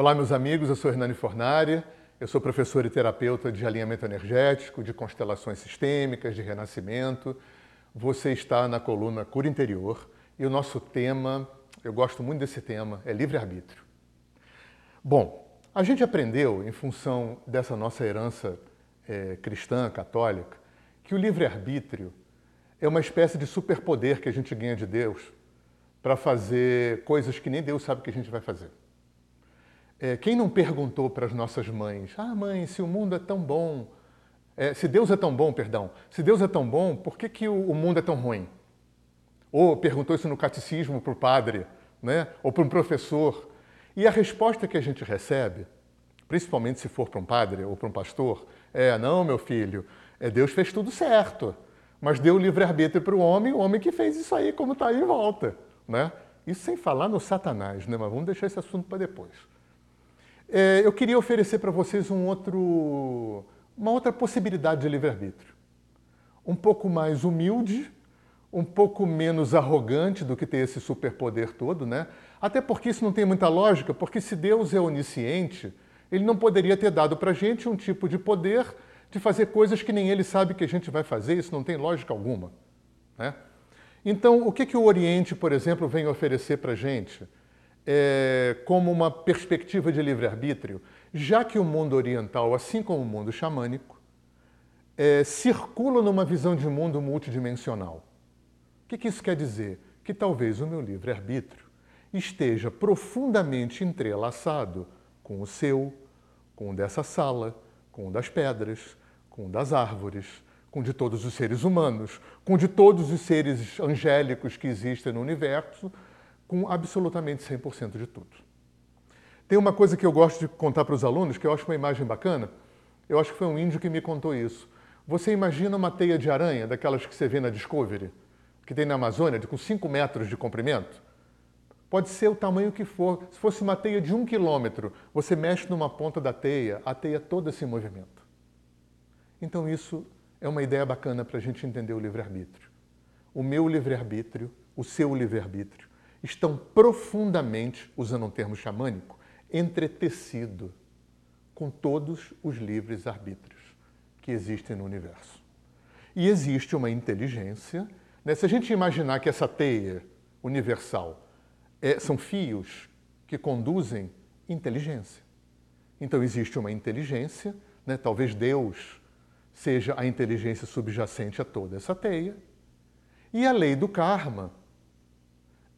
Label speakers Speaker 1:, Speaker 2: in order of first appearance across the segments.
Speaker 1: Olá, meus amigos, eu sou Hernani Fornari, eu sou professor e terapeuta de alinhamento energético, de constelações sistêmicas, de renascimento. Você está na coluna Cura Interior e o nosso tema, eu gosto muito desse tema, é livre-arbítrio. Bom, a gente aprendeu, em função dessa nossa herança é, cristã, católica, que o livre-arbítrio é uma espécie de superpoder que a gente ganha de Deus para fazer coisas que nem Deus sabe que a gente vai fazer. É, quem não perguntou para as nossas mães, ah, mãe, se o mundo é tão bom, é, se Deus é tão bom, perdão, se Deus é tão bom, por que, que o, o mundo é tão ruim? Ou perguntou isso no catecismo para o padre, né? ou para um professor. E a resposta que a gente recebe, principalmente se for para um padre ou para um pastor, é: não, meu filho, é, Deus fez tudo certo, mas deu o livre-arbítrio para o homem, o homem que fez isso aí, como está aí volta. Né? Isso sem falar no Satanás, né? mas vamos deixar esse assunto para depois. É, eu queria oferecer para vocês um outro, uma outra possibilidade de livre-arbítrio. Um pouco mais humilde, um pouco menos arrogante do que ter esse superpoder todo, né? Até porque isso não tem muita lógica, porque se Deus é onisciente, ele não poderia ter dado para a gente um tipo de poder de fazer coisas que nem ele sabe que a gente vai fazer, isso não tem lógica alguma. Né? Então, o que, que o Oriente, por exemplo, vem oferecer para a gente? É, como uma perspectiva de livre-arbítrio, já que o mundo oriental, assim como o mundo xamânico, é, circula numa visão de mundo multidimensional. O que, que isso quer dizer? Que talvez o meu livre-arbítrio esteja profundamente entrelaçado com o seu, com o dessa sala, com o das pedras, com o das árvores, com o de todos os seres humanos, com o de todos os seres angélicos que existem no universo, com absolutamente 100% de tudo. Tem uma coisa que eu gosto de contar para os alunos, que eu acho uma imagem bacana. Eu acho que foi um índio que me contou isso. Você imagina uma teia de aranha, daquelas que você vê na Discovery, que tem na Amazônia, de, com 5 metros de comprimento? Pode ser o tamanho que for. Se fosse uma teia de um quilômetro, você mexe numa ponta da teia, a teia toda se movimenta. Então isso é uma ideia bacana para a gente entender o livre-arbítrio. O meu livre-arbítrio, o seu livre-arbítrio, estão profundamente, usando um termo xamânico, entretecido com todos os livres arbítrios que existem no universo. E existe uma inteligência. Né? Se a gente imaginar que essa teia universal é, são fios que conduzem inteligência. Então existe uma inteligência, né? talvez Deus seja a inteligência subjacente a toda essa teia. E a lei do karma,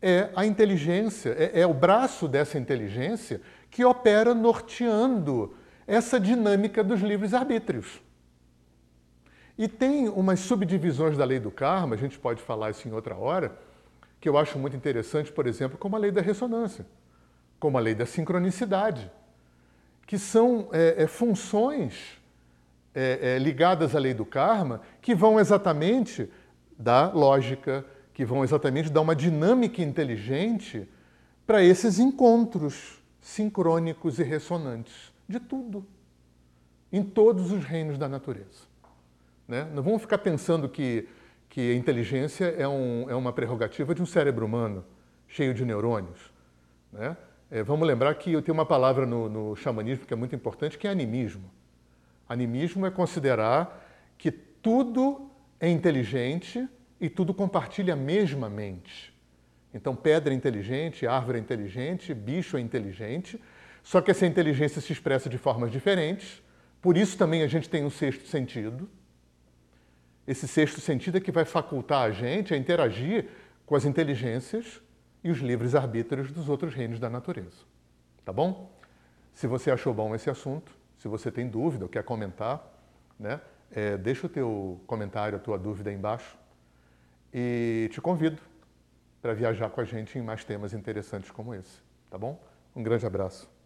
Speaker 1: é a inteligência, é, é o braço dessa inteligência que opera norteando essa dinâmica dos livres arbítrios. E tem umas subdivisões da lei do karma, a gente pode falar isso em outra hora, que eu acho muito interessante, por exemplo, como a lei da ressonância, como a lei da sincronicidade, que são é, é, funções é, é ligadas à lei do karma que vão exatamente da lógica, que vão exatamente dar uma dinâmica inteligente para esses encontros sincrônicos e ressonantes de tudo, em todos os reinos da natureza. Né? Não vamos ficar pensando que, que a inteligência é, um, é uma prerrogativa de um cérebro humano cheio de neurônios. Né? É, vamos lembrar que eu tenho uma palavra no, no xamanismo que é muito importante, que é animismo. Animismo é considerar que tudo é inteligente e tudo compartilha a mesma mente. Então, pedra é inteligente, árvore é inteligente, bicho é inteligente, só que essa inteligência se expressa de formas diferentes, por isso também a gente tem um sexto sentido. Esse sexto sentido é que vai facultar a gente a interagir com as inteligências e os livres arbítrios dos outros reinos da natureza. Tá bom? Se você achou bom esse assunto, se você tem dúvida ou quer comentar, né, é, deixa o teu comentário, a tua dúvida aí embaixo e te convido para viajar com a gente em mais temas interessantes como esse, tá bom? Um grande abraço.